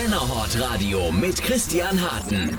Willkommen zum Männerhort Radio mit Christian Harten.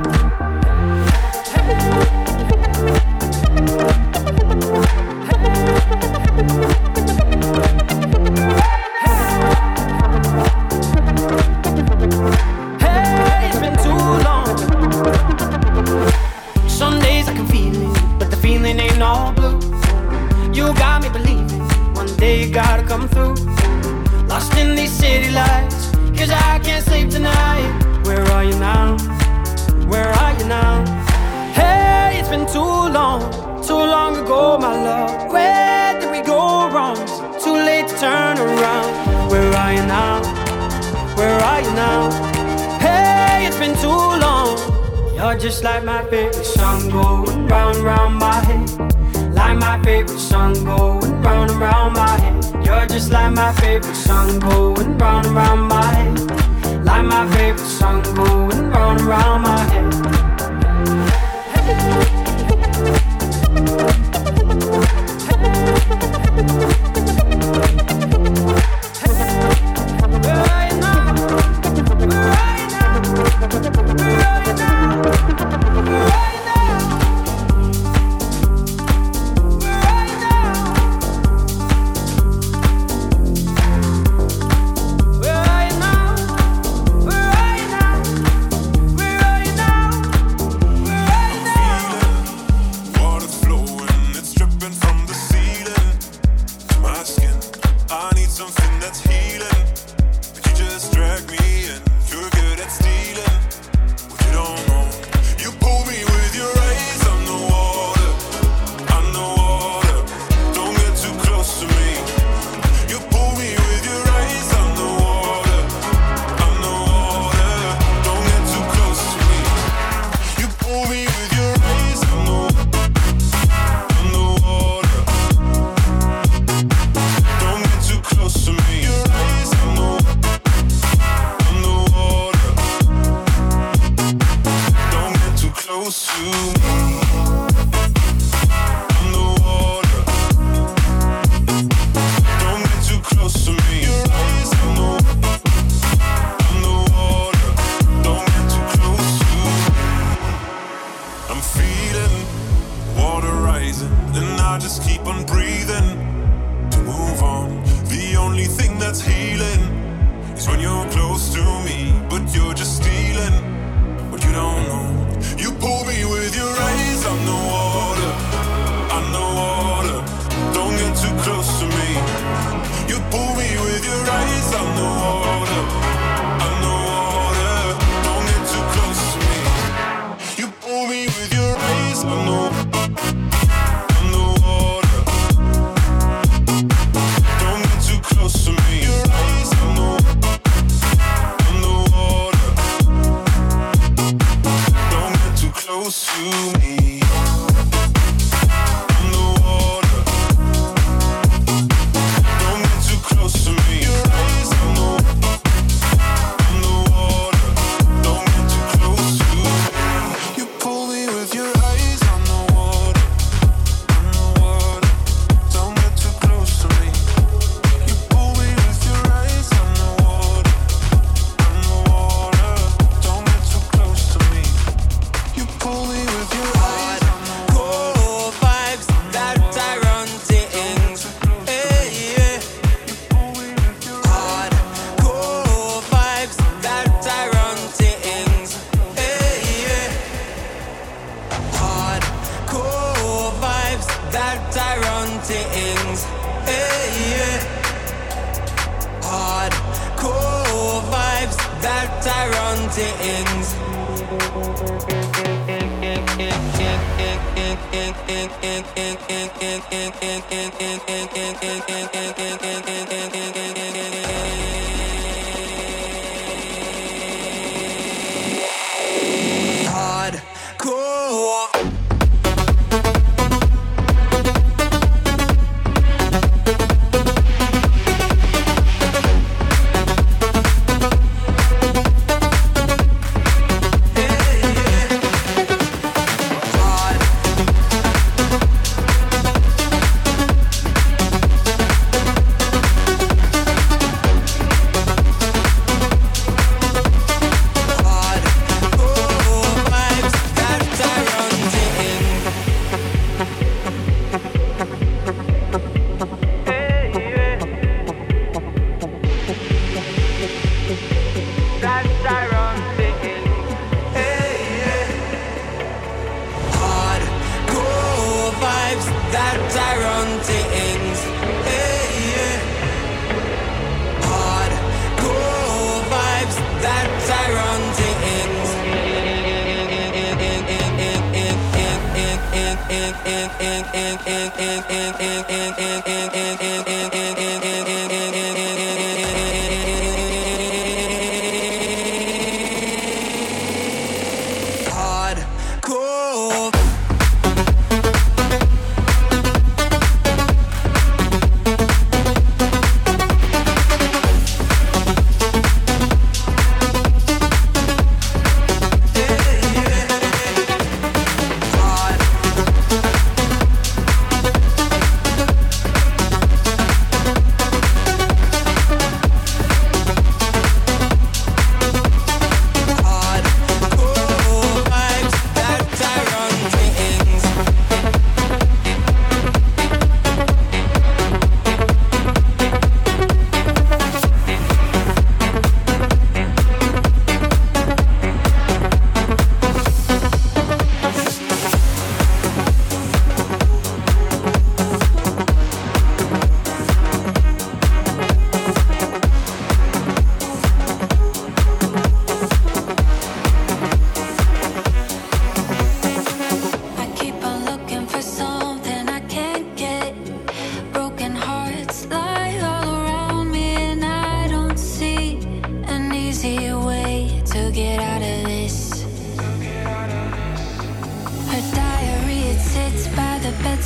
Soñó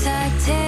protected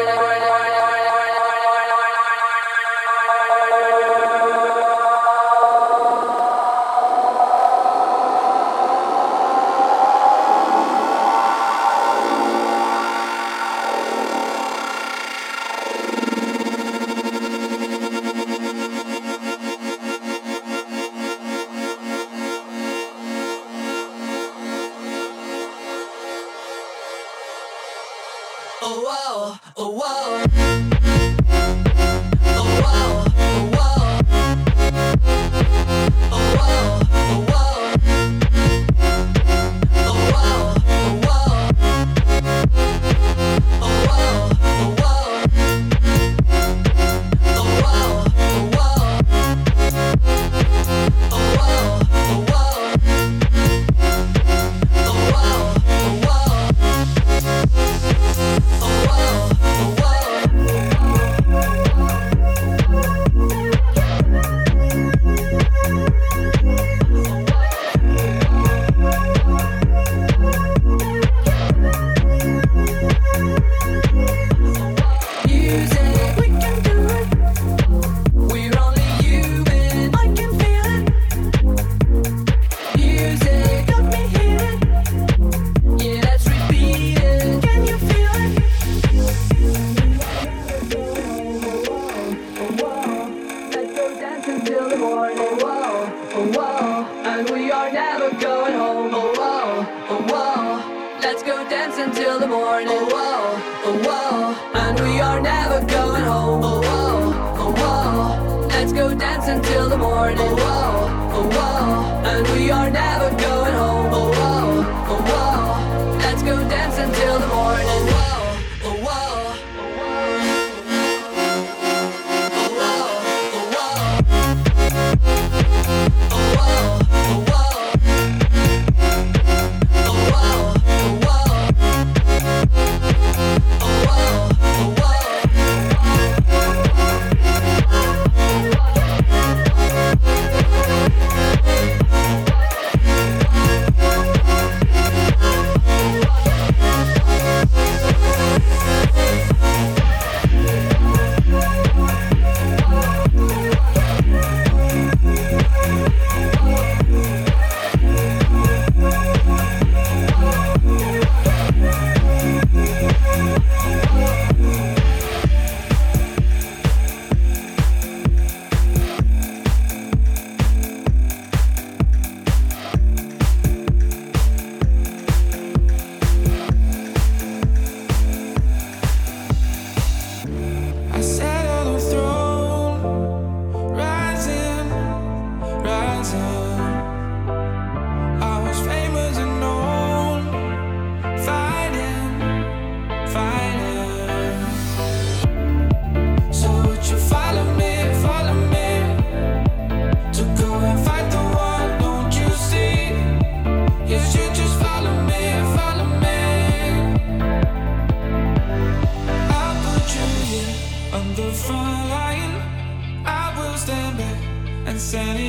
Thank you.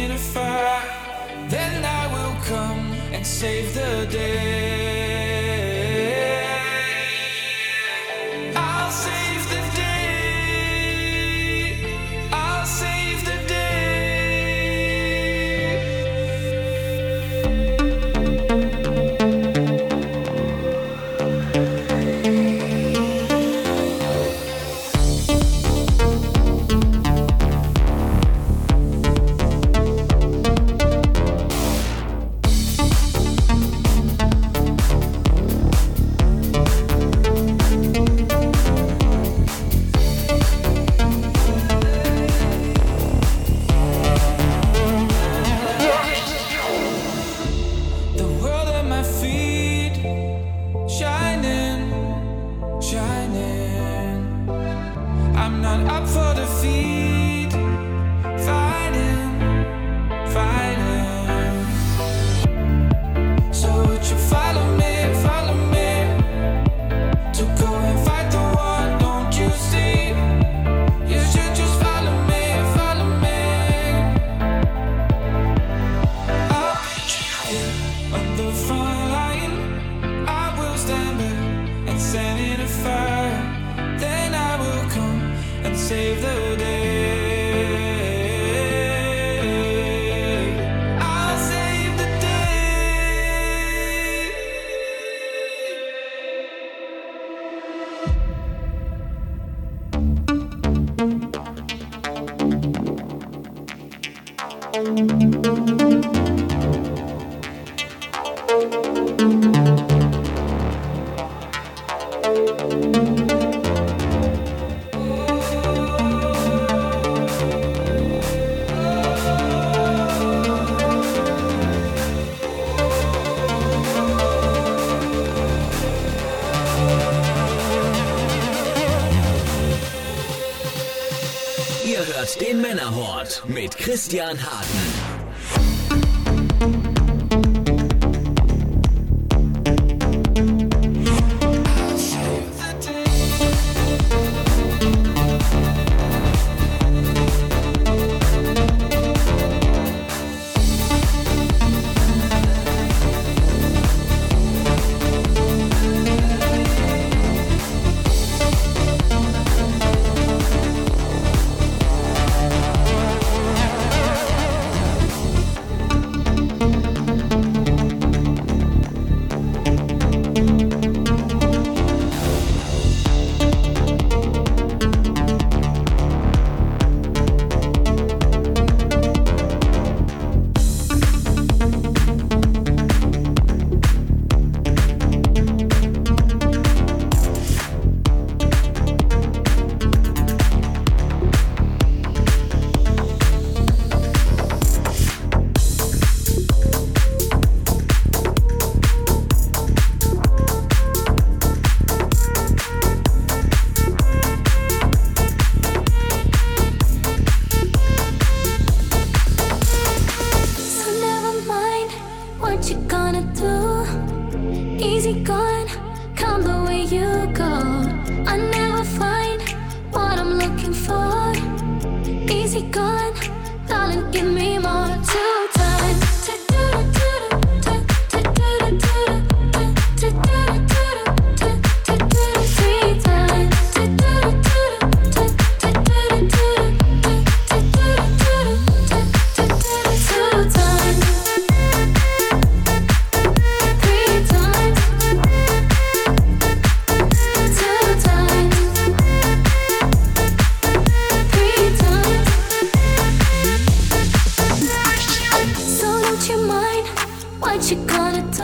in then I will come and save the day. Christian Harten. と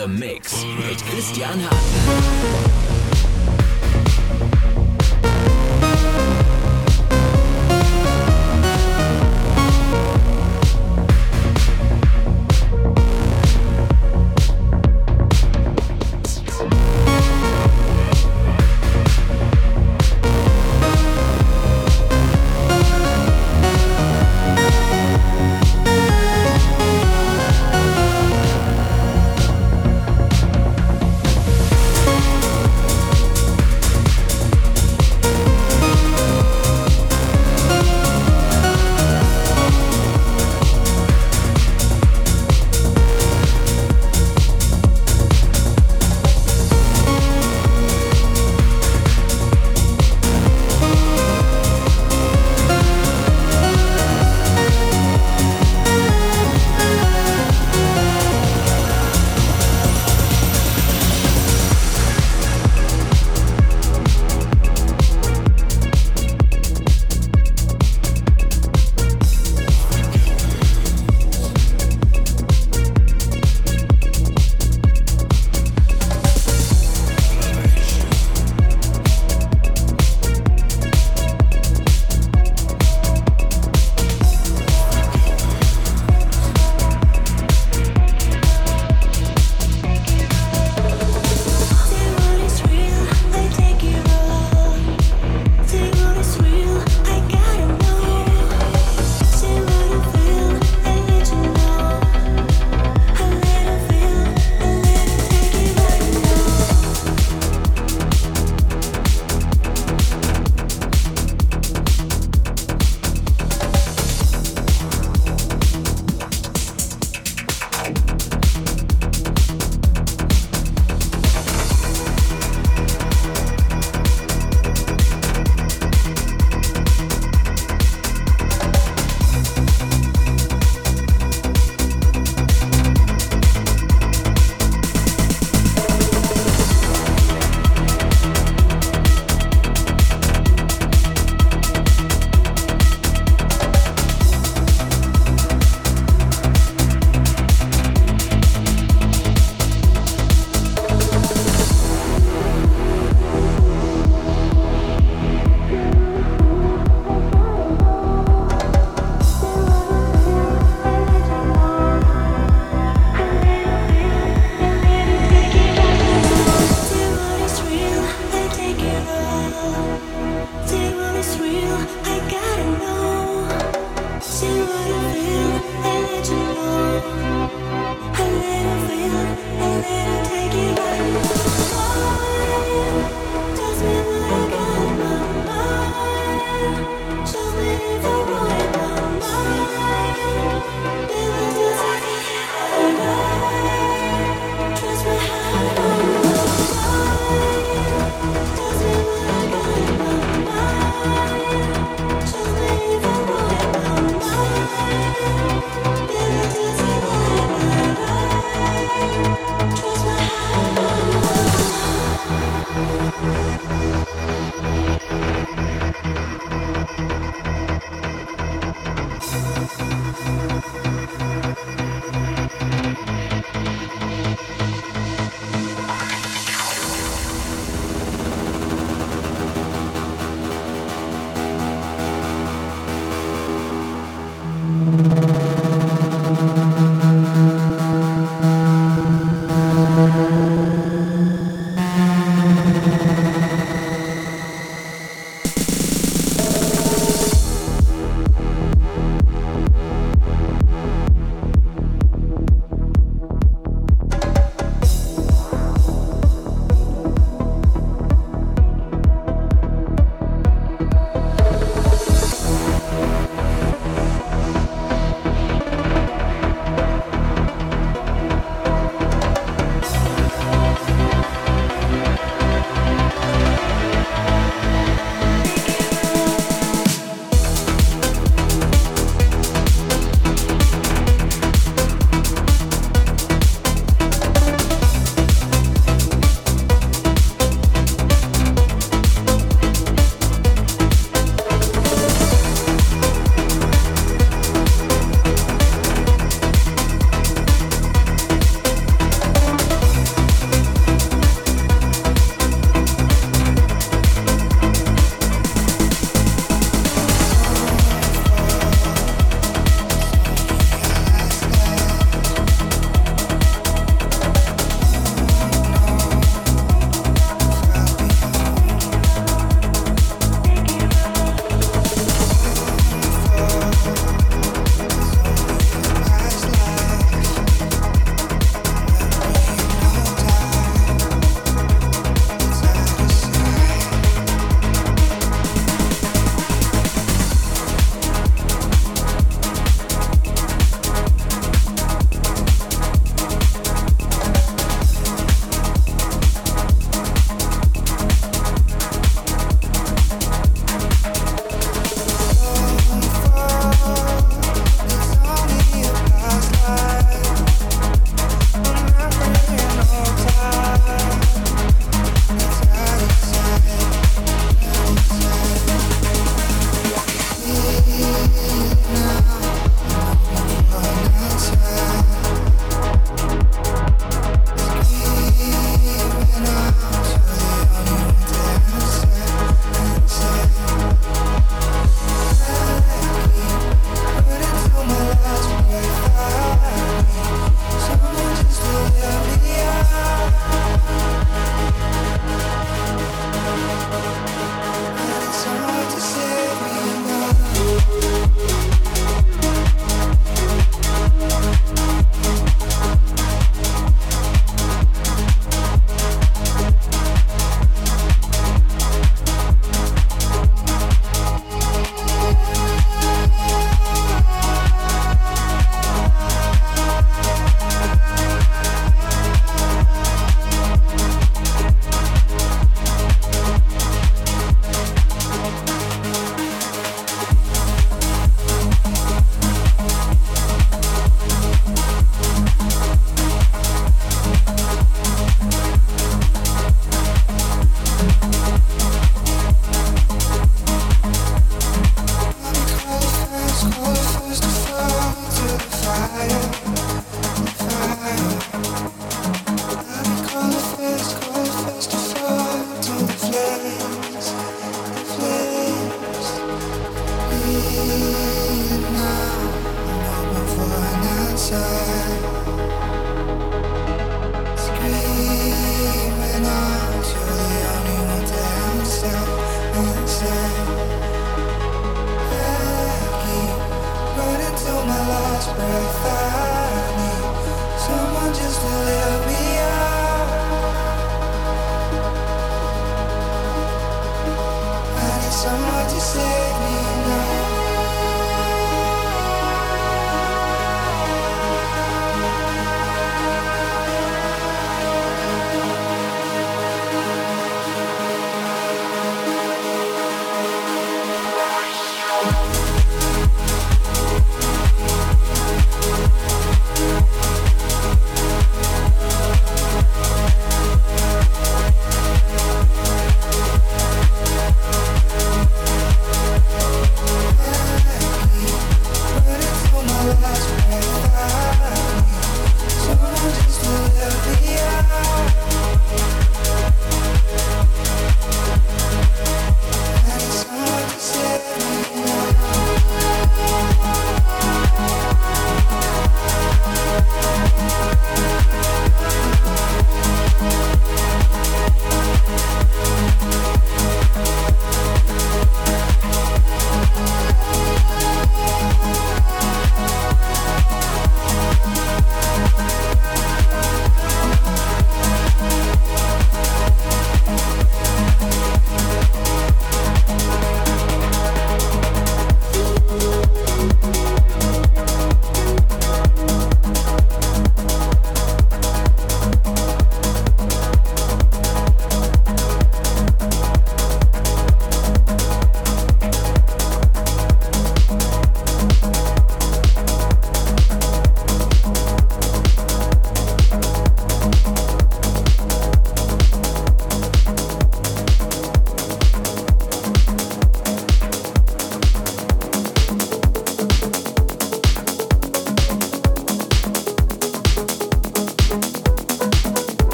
the Mix mit Christian Hahn.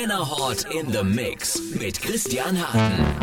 Männerhort in the Mix mit Christian Harten.